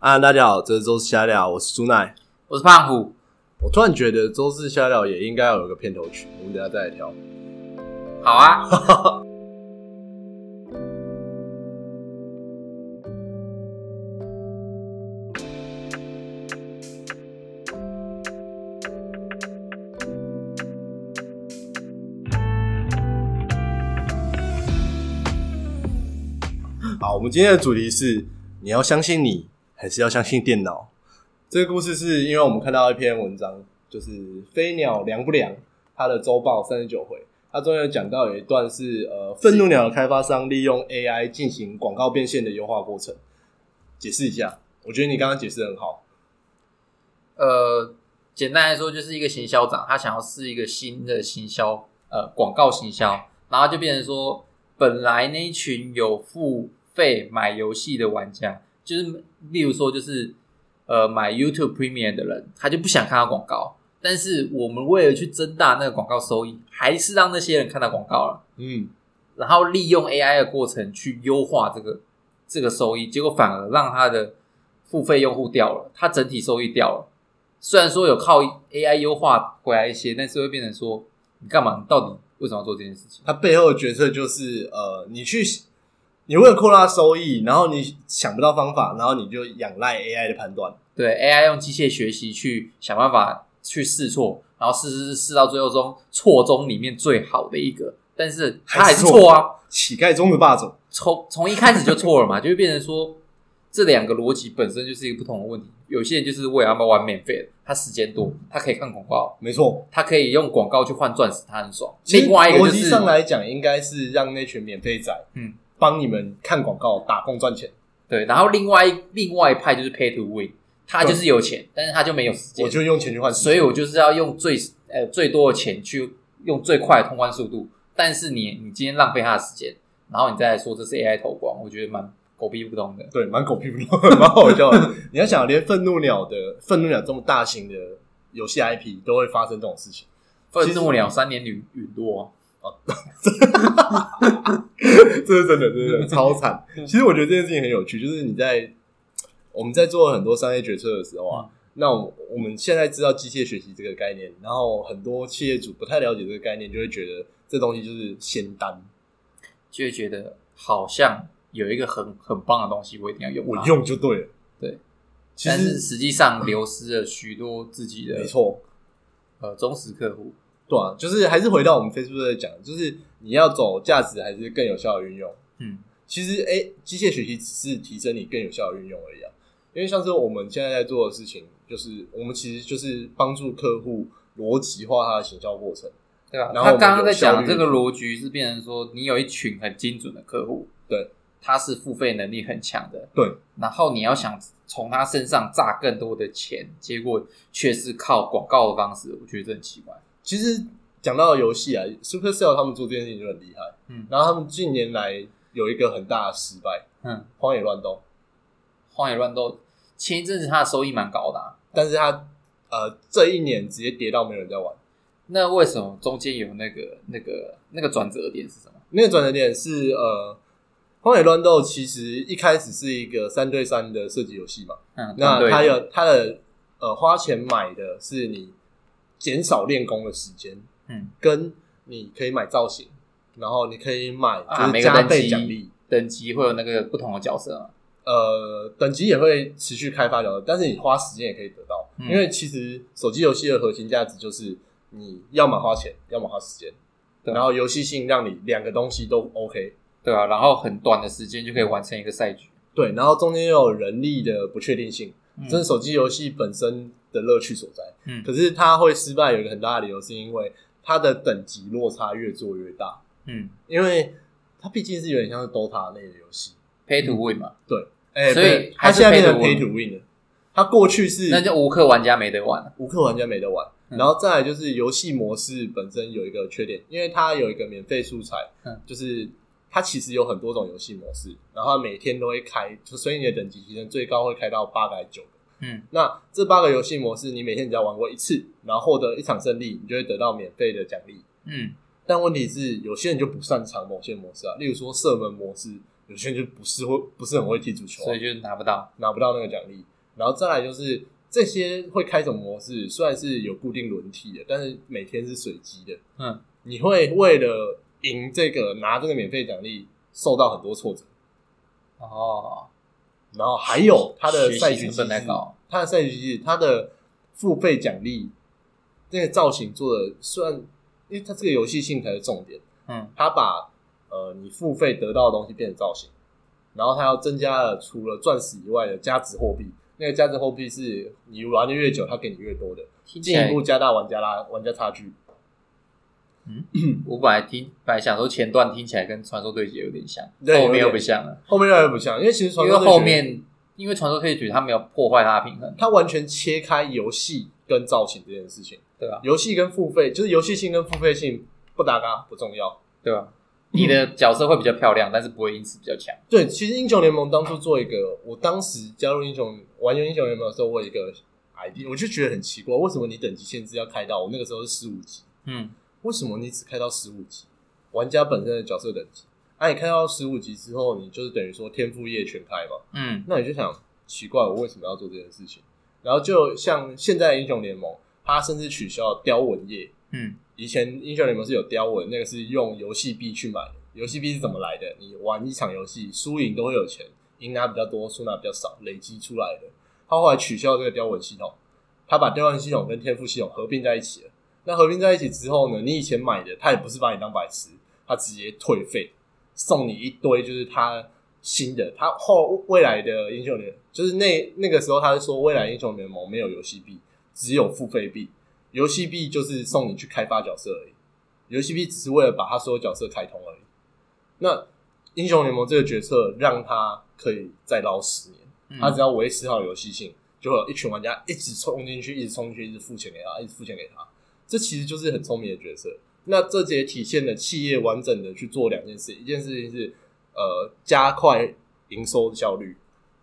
啊，大家好，这是周四瞎聊，我是朱奈。我是胖虎，我突然觉得周四瞎聊也应该要有个片头曲，我们等一下再来挑。好啊，好，我们今天的主题是：你要相信你，还是要相信电脑？这个故事是因为我们看到一篇文章，就是《飞鸟凉不凉》它的周报三十九回，它中间有讲到有一段是呃，愤怒鸟的开发商利用 AI 进行广告变现的优化过程。解释一下，我觉得你刚刚解释很好。呃，简单来说就是一个行销长，他想要试一个新的行销，呃，广告行销，然后就变成说，本来那一群有付费买游戏的玩家，就是例如说就是呃买 YouTube Premium 的人，他就不想看到广告，但是我们为了去增大那个广告收益，还是让那些人看到广告了。嗯，然后利用 AI 的过程去优化这个这个收益，结果反而让他的付费用户掉了，他整体收益掉了。虽然说有靠 AI 优化回来一些，但是会变成说，你干嘛？你到底为什么要做这件事情？它背后的决策就是呃，你去你为了扩大收益，然后你想不到方法，然后你就仰赖 AI 的判断。对 AI 用机械学习去想办法去试错，然后试试试试到最后中错中里面最好的一个，但是他还是错啊，乞丐中的霸总。从从一开始就错了嘛，就会变成说这两个逻辑本身就是一个不同的问题。有些人就是为了要玩免费的，他时间多，他可以看广告，没错，他可以用广告去换钻石，他很爽。另外一个就是逻辑上来讲，应该是让那群免费仔，嗯，帮你们看广告打工赚钱。对，然后另外一另外一派就是 pay to win，他就是有钱，但是他就没有时间，我就用钱去换，所以我就是要用最呃最多的钱去用最快的通关速度。但是你你今天浪费他的时间，然后你再来说这是 AI 投光，我觉得蛮狗屁不通的。对，蛮狗屁不通，蛮好笑的。你要想，连愤怒鸟的愤怒鸟这么大型的游戏 IP 都会发生这种事情，愤怒鸟三年陨陨落，这是真的，真的超惨。其实我觉得这件事情很有趣，就是你在我们在做很多商业决策的时候啊，那我我们现在知道机械学习这个概念，然后很多企业主不太了解这个概念，就会觉得这东西就是仙丹，就会觉得好像有一个很很棒的东西，我一定要用。我用就对了。对，其但是实实际上流失了许多自己的没错，呃忠实客户。对啊，就是还是回到我们 Facebook 在讲，就是你要走价值还是更有效的运用。嗯，其实，哎，机械学习只是提升你更有效的运用而已啊。因为像是我们现在在做的事情，就是我们其实就是帮助客户逻辑化他的行销过程。对吧？然后他刚刚在讲这个逻辑是变成说，你有一群很精准的客户，对，他是付费能力很强的，对，然后你要想从他身上榨更多的钱，结果却是靠广告的方式，我觉得这很奇怪。其实讲到游戏啊，Supercell 他们做这件事情就很厉害。嗯然后他们近年来有一个很大的失败，嗯，《荒野乱斗》，荒野乱斗前一阵子它的收益蛮高的、啊，但是它呃这一年直接跌到没有人在玩。那为什么中间有那个那个那个转折点是什么？那个转折点是呃，《荒野乱斗》其实一开始是一个三对三的射击游戏嘛，嗯，那它有它的呃花钱买的是你减少练功的时间，嗯。跟你可以买造型，然后你可以买啊，就是加倍奖励。等级会有那个不同的角色。嘛？呃，等级也会持续开发的，但是你花时间也可以得到，嗯。因为其实手机游戏的核心价值就是你要么花钱，要么花时间，对然后游戏性让你两个东西都 OK，对啊，然后很短的时间就可以完成一个赛局。对，然后中间又有人力的不确定性，嗯。这是手机游戏本身的乐趣所在。嗯可是它会失败有一个很大的理由，是因为它的等级落差越做越大，嗯因为它毕竟是有点像是 DOTA 类的游戏，，Pay to win 嘛，对哎、所以对它现在变成 pay to Win 了。它过去是那就无氪玩家没得玩。无氪玩家没得玩，嗯然后再来就是游戏模式本身有一个缺点，因为它有一个免费素材，嗯就是它其实有很多种游戏模式，然后它每天都会开，就所以你的等级提升最高会开到八个还是九个。嗯那这八个游戏模式，你每天只要玩过一次，然后获得一场胜利，你就会得到免费的奖励。嗯但问题是，有些人就不擅长某些模式啊，例如说射门模式，有些人就不是会不是很会踢足球啊、所以就拿不到。拿不到那个奖励。然后再来就是这些会开什么模式，虽然是有固定轮替的，但是每天是随机的。嗯，你会为了赢这个拿这个免费奖励，受到很多挫折。哦，然后还有它的赛局机制本来搞，它的赛局机制，它的付费奖励那个造型做的算，因为它这个游戏性才是重点。嗯，它把呃你付费得到的东西变成造型，然后它要增加了除了钻石以外的加值货币。那个加值货币是你玩的越久，它给你越多的，进一步加大玩家拉玩家差距。我本来听本来想说前段听起来跟传说对决有点像，对后面又不像了，后面越来越不像，因为其实传因为说对决后面因为传说对决它没有破坏它的平衡，它完全切开游戏跟造型这件事情。对吧？游戏跟付费就是游戏性跟付费性不搭嘎不重要。对吧？你的角色会比较漂亮，但是不会因此比较强。对，其实英雄联盟当初做一个，我当时加入英雄玩英雄联盟的时候，我有一个 idea，我就觉得很奇怪，为什么你等级限制要开到我那个时候是十五级，嗯，为什么你只开到十五级？玩家本身的角色等级，啊，你开到十五级之后，你就是等于说天赋页全开嘛？嗯，那你就想奇怪，我为什么要做这件事情？然后就像现在的英雄联盟，它甚至取消了雕纹页，嗯，以前英雄联盟是有雕纹，那个是用游戏币去买的。游戏币是怎么来的？你玩一场游戏，输赢都会有钱，赢拿比较多，输拿比较少，累积出来的。他后来取消这个雕纹系统，他把雕纹系统跟天赋系统合并在一起了。那合并在一起之后呢，你以前买的，他也不是把你当白痴，他直接退费，送你一堆就是他新的。他后未来的英雄联，就是那那个时候他是说，未来英雄联盟没有游戏币，只有付费币。游戏币就是送你去开发角色而已，游戏币只是为了把他所有角色开通而已。那英雄联盟这个决策让他可以再捞十年，嗯他只要维持好游戏性，就会有一群玩家一直冲进去，一直冲进去，一直付钱给他，一直付钱给他。这其实就是很聪明的角色。那这也体现了企业完整的去做两件事，一件事情是呃加快营收效率，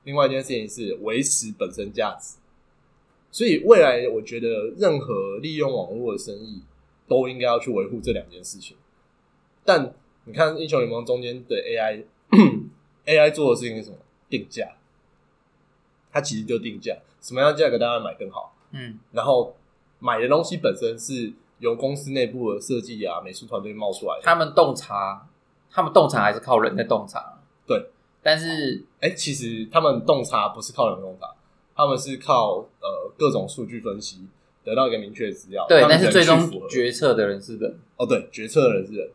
另外一件事情是维持本身价值。所以未来我觉得任何利用网络的生意都应该要去维护这两件事情。但你看英雄联盟中间的 AI，AI 做的事情是什么？定价，它其实就定价，什么样的价格大家买更好。嗯，然后买的东西本身是由公司内部的设计啊、美术团队冒出来的。他们洞察，他们洞察还是靠人在洞察。对，但是哎，其实他们洞察不是靠人洞察，他们是靠呃各种数据分析得到一个明确的资料。对，但是最终决策的人是人，哦，对，决策的人是人。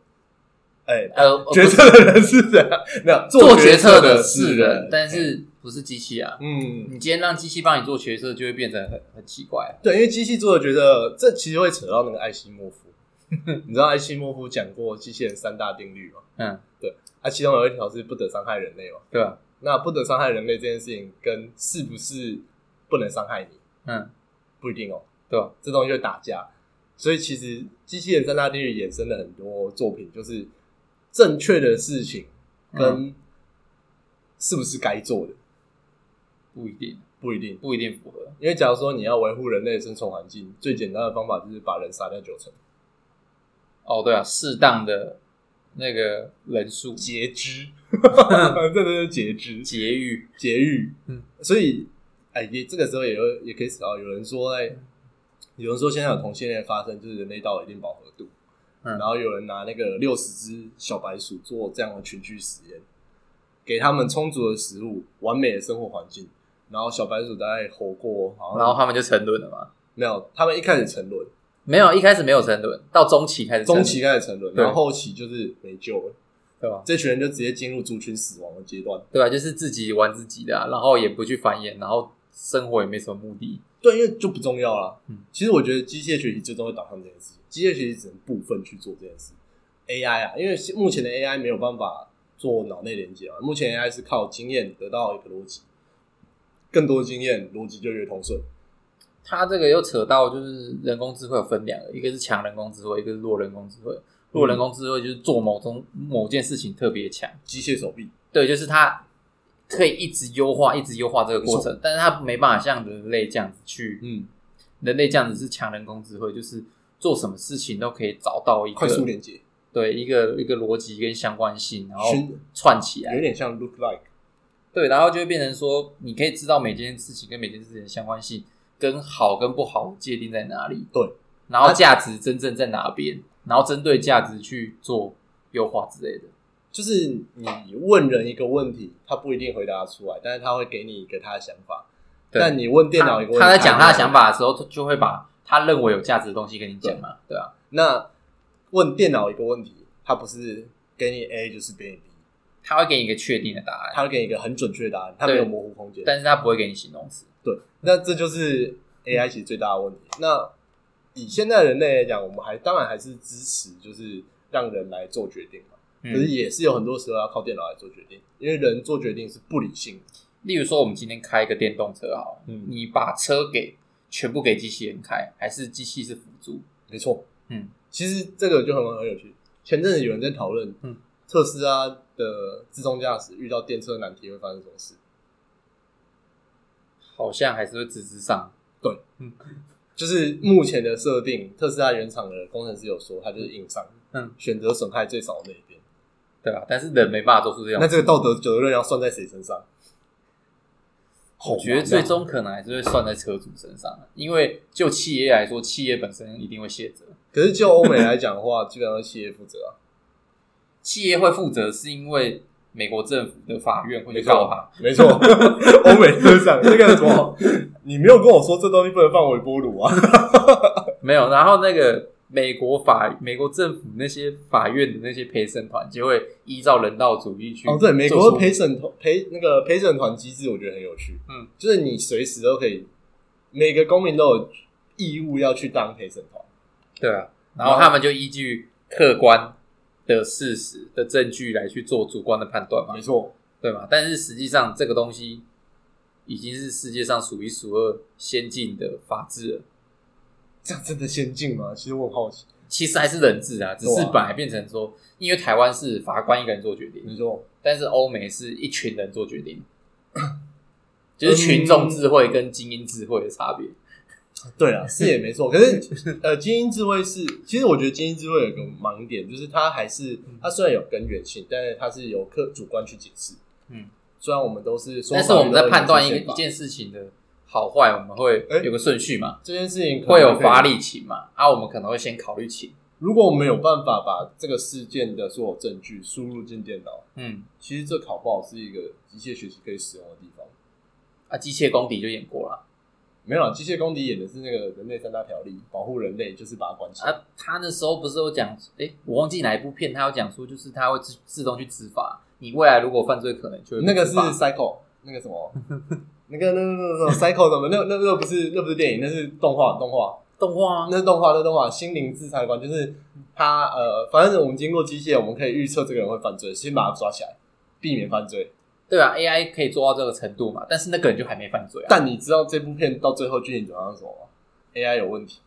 哎，呃，决策的人是人，没有做决决策的是人人，，但是不是机器啊？嗯，你今天让机器帮你做决策，就会变成很很奇怪。对，因为机器做的决策，这其实会扯到那个艾希莫夫。你知道艾希莫夫讲过机器人三大定律吗？嗯，对啊，其中有一条是不得伤害人类嘛。对吧？那不得伤害人类这件事情，跟是不是不能伤害你嗯，不一定哦。对吧？这东西会打架，所以其实机器人三大定律衍生了很多作品，就是正确的事情跟是不是该做的不一定，不一定。不一定符合。因为假如说你要维护人类的生存环境，最简单的方法就是把人杀掉九成，哦，对啊，适当的那个人数。截肢，真的是截肢。节育，节育，嗯，所以，哎，也这个时候也有也可以找到有人说，哎，有人说现在有同性恋发生，就是人类到了一定饱和度，嗯。然后有人拿那个六十只小白鼠做这样的群居实验，给他们充足的食物、完美的生活环境，然后小白鼠大概活过，好像然后他们就沉沦了嘛？没有，他们一开始沉沦，没有，一开始没有沉沦，到中期开始沉沦，中期开始沉沦，对然后后期就是没救了，对吧？这群人就直接进入族群死亡的阶段。对吧？就是自己玩自己的啊、然后也不去繁衍，然后生活也没什么目的。对，因为就不重要了。嗯其实我觉得机械学习最终会导向这件事情，机械学习只能部分去做这件事。AI 啊，因为目前的 AI 没有办法做脑内连接啊，目前 AI 是靠经验得到一个逻辑，更多的经验，逻辑就越通顺。他这个又扯到就是人工智慧有分两个，一个是强人工智慧，一个是弱人工智慧。弱人工智慧就是做某种某件事情特别强，机械手臂，对，就是它可以一直优化，一直优化这个过程，但是它没办法像人类这样子去，嗯，人类这样子是强人工智慧，就是做什么事情都可以找到一个快速连接，对一个一个逻辑跟相关性，然后串起来。有，点像 look like，对，然后就会变成说，你可以知道每件事情跟每件事情的相关性，跟好跟不好界定在哪里，对，然后价值真正在哪边，然后针对价值去做优化之类的。就是你问人一个问题，他不一定回答出来，但是他会给你一个他的想法。对但你问电脑一个问题，他在讲他的想法的时候，他就会把他认为有价值的东西跟你讲嘛，对啊？那问电脑一个问题，他不是给你 A 就是给你 B，他会给你一个确定的答案，他会给你一个很准确的答案，他没有模糊空间。但是他不会给你形容词。对，那这就是 AI 其实最大的问题。那以现在人类来讲，我们还当然还是支持，就是让人来做决定嘛。可是嗯，也是有很多时候要靠电脑来做决定，因为人做决定是不理性的。例如说，我们今天开一个电动车好，嗯你把车给全部给机器人开，还是机器是辅助？没错，嗯，其实这个就很很有趣。前阵子有人在讨论，嗯，特斯拉的自动驾驶遇到电车难题会发生什么事？好像还是会直直上。对 就是目前的设定，特斯拉原厂的工程师有说，他就是硬上，嗯，选择损害最少的那一边。对吧？但是人没办法做出这样。那这个道德责任要算在谁身上？我觉得最终可能还是会算在车主身上，因为就企业来说，企业本身一定会卸责。可是就欧美来讲的话，基本上是企业负责啊。企业会负责，是因为美国政府的法院会告他。没错，欧美都这样那个什么，你没有跟我说这东西不能放微波炉啊？没有，然后那个美国法、美国政府那些法院的那些陪审团就会依照人道主义去哦，对，美国的陪审团陪那个陪审团机制，我觉得很有趣。嗯，就是你随时都可以，每个公民都有义务要去当陪审团。对啊，然后他们就依据客观的事实的证据来去做主观的判断嘛没，错，对吧？但是实际上这个东西已经是世界上数一数二先进的法治了。这样真的先进吗？其实我很好奇。其实还是人治啊，只是本来变成说，因为台湾是法官一个人做决定，没错，但是欧美是一群人做决定，就是群众智慧跟精英智慧的差别。对啊，是也没错。可是呃，精英智慧是，其实我觉得精英智慧有个盲点，就是它还是它虽然有根源性，但是它是由客主观去解释。嗯，虽然我们都是说，但是我们在判断一个一件事情的好坏，我们会哎有个顺序嘛，这件事情会有发力情嘛，啊，我们可能会先考虑情。如果我们有办法把这个事件的所有证据输入进电脑，嗯，其实这考不好是一个机械学习可以使用的地方。啊，机械功底就演过了没有啊，机械公敌演的是那个人类三大条例，保护人类就是把它关起来。啊。他那时候不是有讲，诶，我忘记哪一部片，他有讲说，就是他会自自动去执法，你未来如果犯罪可能就那个是 Cycle，那个什么，那个那个那个什么 Cycle 怎么？那那那不是那不是电影，那是动画动画，动画啊，那是动画，那是动画。心灵制裁官就是他呃，反正我们经过机械，我们可以预测这个人会犯罪，先把他抓起来，避免犯罪。对啊，AI 可以做到这个程度嘛，但是那个人就还没犯罪啊。但你知道这部片到最后剧情走向是什么吗？AI 有问题，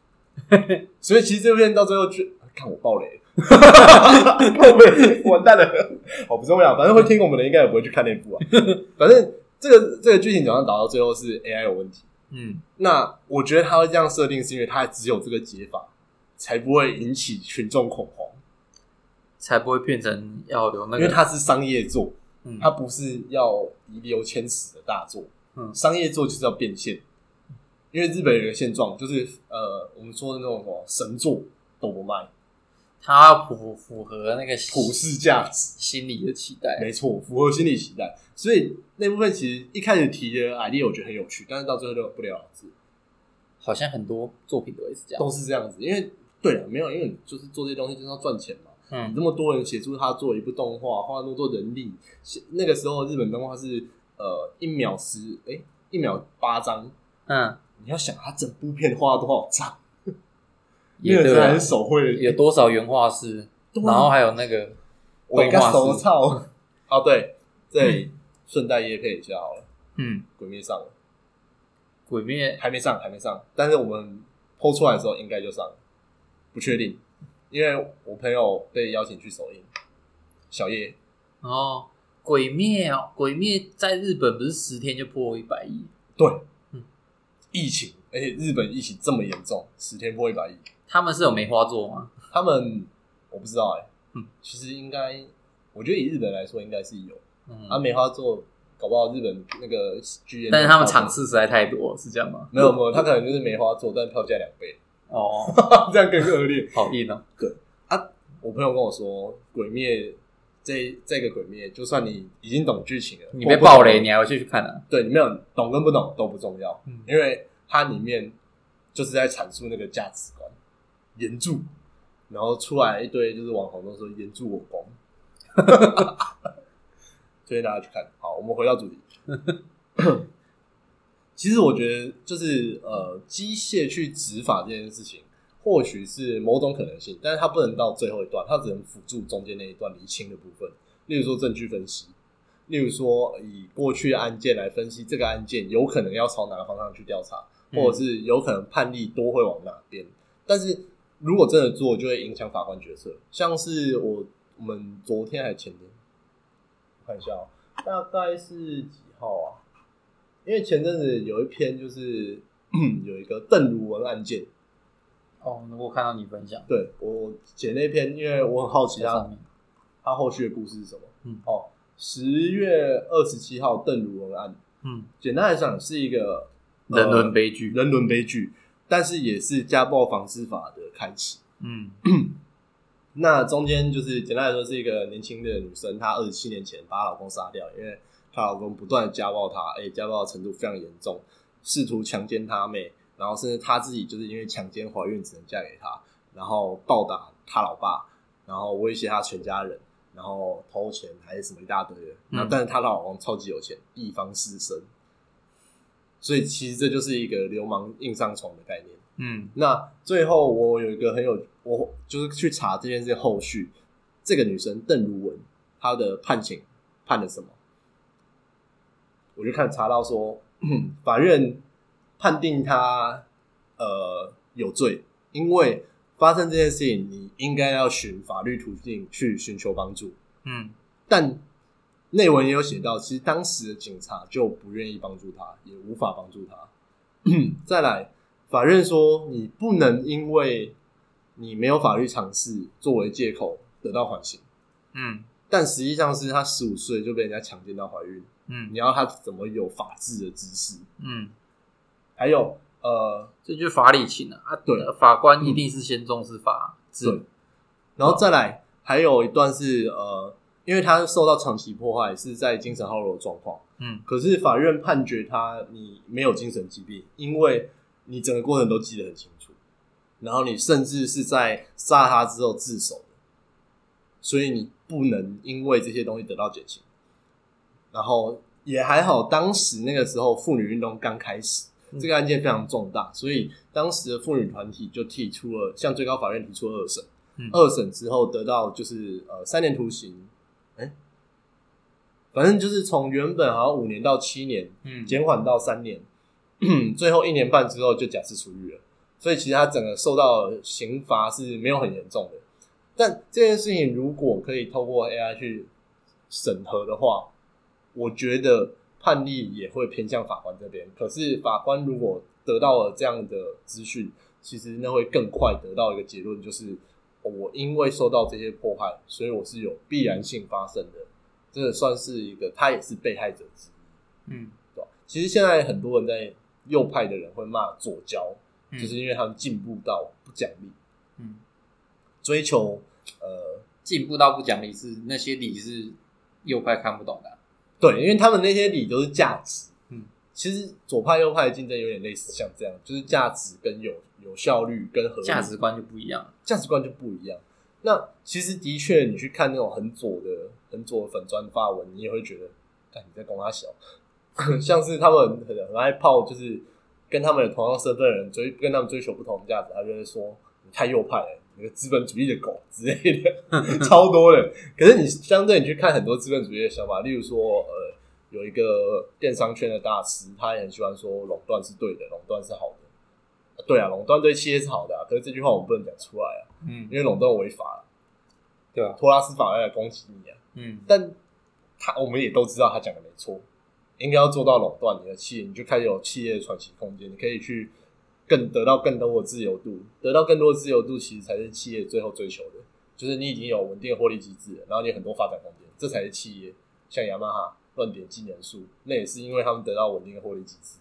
所以其实这部片到最后剧，看我爆雷了，靠背完蛋了，好不重要，反正会听我们的应该也不会去看那部啊。反正这个这个剧情走向导到最后是 AI 有问题。嗯，那我觉得他会这样设定，是因为他只有这个解法，才不会引起群众恐慌，才不会变成要有那个，因为它是商业作，嗯它不是要遗留千史的大作。嗯商业作就是要变现，因为日本有一个现状，就是呃，我们说的那种什么神作都不卖，它符符合那个普世价值，心理的期待。没错，符合心理期待。所以那部分其实一开始提的 idea 我觉得很有趣，但是到最后就不了了之，好像很多作品都会是这样。都是这样子。因为对了，没有，因为你就是做这些东西就是要赚钱嘛。你嗯这么多人协助他做一部动画，花那么多人力，那个时候日本动画是呃一秒十哎、一秒八张，嗯，你要想他整部片花了多少张，也对啊。很，手绘，有多少原画师，然后还有那个动画师。手操。哦，对，这里顺带夜配一下好了，嗯，《鬼灭》上了，鬼灭。还没上，还没上，但是我们剖出来的时候应该就上了，不确定，因为我朋友被邀请去首映，小叶哦，鬼灭哦，鬼灭在日本不是十天就破一百亿，对，嗯。疫情，而且日本疫情这么严重，十天破一百亿，他们是有梅花座吗？他们我不知道哎、嗯，其实应该，我觉得以日本来说应该是有，嗯，啊，梅花座搞不好日本那个剧院，但是他们场次实在太多，是这样吗？没有没有，他可能就是梅花座，但票价两倍，哦，这样更恶劣。好硬哦。我朋友跟我说，《鬼灭》这这个《鬼灭》，就算你已经懂剧情了，你被暴雷，你还会继续看啊？对你没有懂跟不懂都不重要，嗯因为它里面就是在阐述那个价值观，岩柱，然后出来一堆就是网红都说岩柱我攻，推荐大家去看。好，我们回到主题。其实我觉得就是呃，机械去执法这件事情，或许是某种可能性，但是它不能到最后一段，它只能辅助中间那一段厘清的部分，例如说证据分析，例如说以过去的案件来分析这个案件有可能要朝哪个方向去调查，嗯或者是有可能判例多会往哪边。但是如果真的做，就会影响法官决策。像是我我们昨天还是前天，我看一下哦、大概是几号啊？因为前阵子有一篇就是 有一个邓如文案件，哦，我看到你分享对我写那篇，因为我很好奇他上面，他后续的故事是什么。嗯哦，十月二十七号邓如文案，嗯，简单来讲是一个呃人伦悲剧，人伦悲剧，但是也是家暴防治法的开启。嗯那中间就是简单来说，是一个年轻的女生，她二十七年前把她老公杀掉，因为她老公不断的家暴她，而且家暴的程度非常严重，试图强奸她妹，然后甚至她自己就是因为强奸怀孕，只能嫁给他，然后暴打她老爸，然后威胁她全家人，然后偷钱还是什么一大堆的。嗯那、但是她老公超级有钱，一方四生，所以其实这就是一个流氓硬上床的概念。嗯那最后我有一个很有，我就是去查这件事后续，这个女生邓如文她的判刑判了什么？我就看查到说，法院判定他呃有罪，因为发生这件事情，你应该要寻法律途径去寻求帮助，嗯。但内文也有写到，其实当时的警察就不愿意帮助他，也无法帮助他。再来，法院说你不能因为你没有法律常识作为借口得到缓刑，嗯但实际上是他十五岁就被人家强奸到怀孕，嗯你要他怎么有法治的知识？嗯，还有呃，这就是法理情啊！啊，对呃法官一定是先重视法治对，然后再来还有一段是呃，因为他受到长期迫害，是在精神耗弱的状况。嗯可是法院判决他你没有精神疾病，因为你整个过程都记得很清楚，然后你甚至是在杀他之后自首的，所以你不能因为这些东西得到减轻。然后也还好，当时那个时候妇女运动刚开始，嗯。这个案件非常重大，所以当时的妇女团体就提出了向最高法院提出二审，嗯。二审之后得到就是呃三年徒刑，哎、反正就是从原本好像五年到七年，嗯。减缓到三年，最后一年半之后就假释出狱了。所以其实他整个受到刑罚是没有很严重的。但这件事情如果可以透过 AI 去审核的话，我觉得判例也会偏向法官这边。可是法官如果得到了这样的资讯，其实那会更快得到一个结论，就是、哦我因为受到这些迫害，所以我是有必然性发生的。这个算是一个，他也是被害者之一。嗯对吧？其实现在很多人在右派的人会骂左交，嗯就是因为他们进步到不讲理，嗯，追求呃，进步到不讲理是那些理是右派看不懂的啊。对，因为他们那些理都是价值。嗯，其实左派右派的竞争有点类似，像这样，就是价值跟有有效率跟合理价值观就不一样。价值观就不一样。那其实的确，你去看那种很左的、很左的粉砖发文，你也会觉得，看你在攻他小，像是他们很很爱泡，就是跟他们有同样身份的人追，跟他们追求不同的价值，他就会说你太右派了，资本主义的狗之类的，超多的。可是你相对你去看很多资本主义的想法，例如说，呃，有一个电商圈的大师，他也很喜欢说垄断是对的，垄断是好的。对啊，垄断对企业是好的啊，可是这句话我们不能讲出来啊。嗯因为垄断违法了，对吧？托拉斯法要来攻击你啊。嗯但他我们也都知道他讲的没错，应该要做到垄断你的企业，你就开始有企业的喘息空间，你可以去更得到更多的自由度，得到更多的自由度，其实才是企业最后追求的。就是你已经有稳定的获利机制了，然后你有很多发展空间，这才是企业。像雅马哈乱点技能树，那也是因为他们得到稳定的获利机制。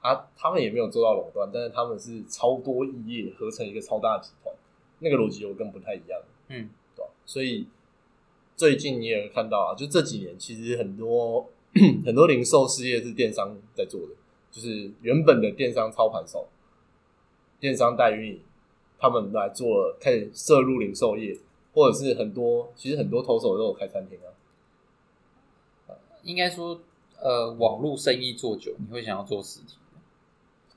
啊，他们也没有做到垄断，但是他们是超多异业合成一个超大集团，那个逻辑我跟不太一样。嗯，对吧？所以最近你也会看到啊，就这几年其实很多 很多零售事业是电商在做的，就是原本的电商操盘手、电商代运营，他们来做了，开始涉入零售业，或者是很多其实很多投手都有开餐厅啊。应该说，呃，网络生意做久，你会想要做实体，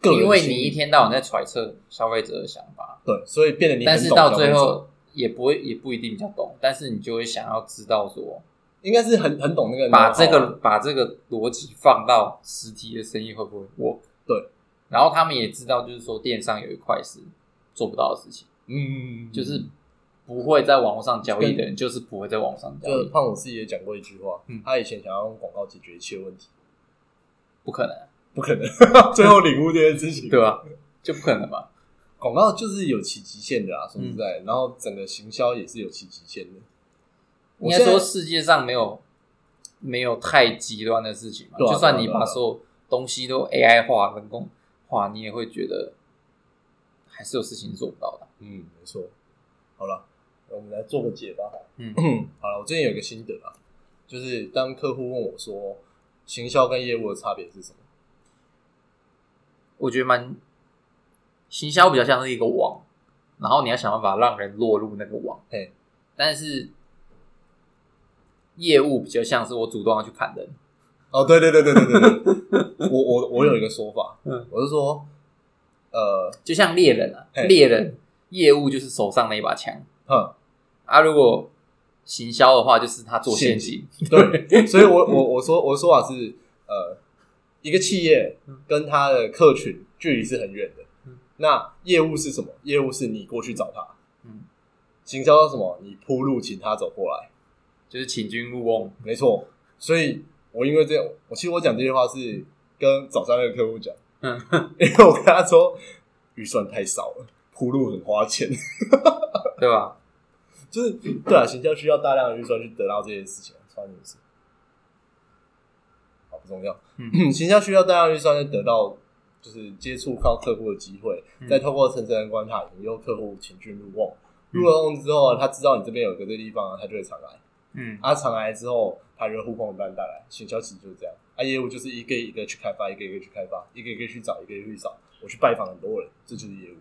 因为你一天到晚在揣测消费者的想法，对，所以变得你但是到最后也不会，也不一定比较懂，但是你就会想要知道说，应该是很很懂那个把这个把这个逻辑放到实体的生意会不会 work？对，然后他们也知道，就是说电商有一块是做不到的事情，嗯，就是不会在网络上交易的人，就是不会在网络上交易，就胖虎自己也讲过一句话，嗯。他以前想要用广告解决一切问题，不可能，不可能，最后领悟这件事情，对吧？就不可能嘛。广告就是有其极限的啊，说实嗯。在，然后整个行销也是有其极限的。应该说世界上没有没有太极端的事情嘛，啊就算你把所有东西都 AI 化、人工化，你也会觉得还是有事情做不到的。嗯，没错。好了，我们来做个解吧。嗯 好了，我最近有一个心得啊，就是当客户问我说，行销跟业务的差别是什么？我觉得蛮行销比较像是一个网，然后你要想办法让人落入那个网。嘿，但是业务比较像是我主动要去砍人。哦，对对对对对对对，我我我有一个说法，嗯，我是说，呃，就像猎人啊，嘿猎人业务就是手上那一把枪哼，啊，如果行销的话，就是他做陷阱。对，所以我我我说我的说法是，呃，一个企业跟他的客群距离是很远的嗯。那业务是什么？业务是你过去找他。嗯，行销是什么？你铺路请他走过来。就是请君入瓮。没错，所以我因为这样，我其实我讲这句话是跟早上那个客户讲，嗯，因为我跟他说预算太少了，铺路很花钱，对吧？就是对啊，行销需要大量的预算去得到这件事情，发生什么事？好不重要。嗯 行销需要大量预算去得到，就是接触靠客户的机会，嗯再透过层层的关卡引诱客户请君入瓮。嗯入了瓮之后，他知道你这边有个这地方，他就会常来。嗯他常来之后，他就会呼朋引伴带来。行销其实就是这样，啊，业务就是一个一个去开发，一个一个去开发，一个一个去找，一个一个去找。我去拜访很多人，这就是业务。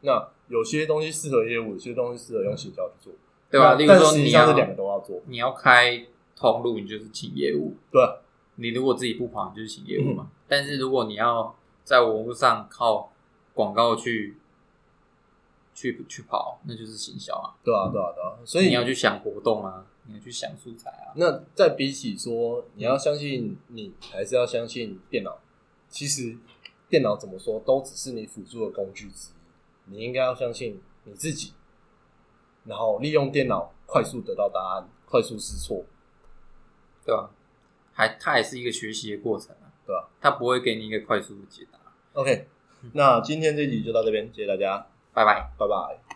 那有些东西适合业务，有些东西适合用行销去做，对吧？例如说你要实际上是两个都要做，你要开通路，你就是请业务；对啊你如果自己不跑，你就是请业务嗯嘛。但是如果你要在网络上靠广告去去去跑，那就是行销啊。对啊，对啊，对啊。所以你要去想活动啊，你要去想素材啊。那再比起说你要相信你，还是要相信电脑？其实电脑怎么说都只是你辅助的工具之一，你应该要相信你自己，然后利用电脑快速得到答案，快速试错，对吧？还它也是一个学习的过程啊，对吧它不会给你一个快速的解答。？OK，那今天这集就到这边，谢谢大家，拜拜。拜拜。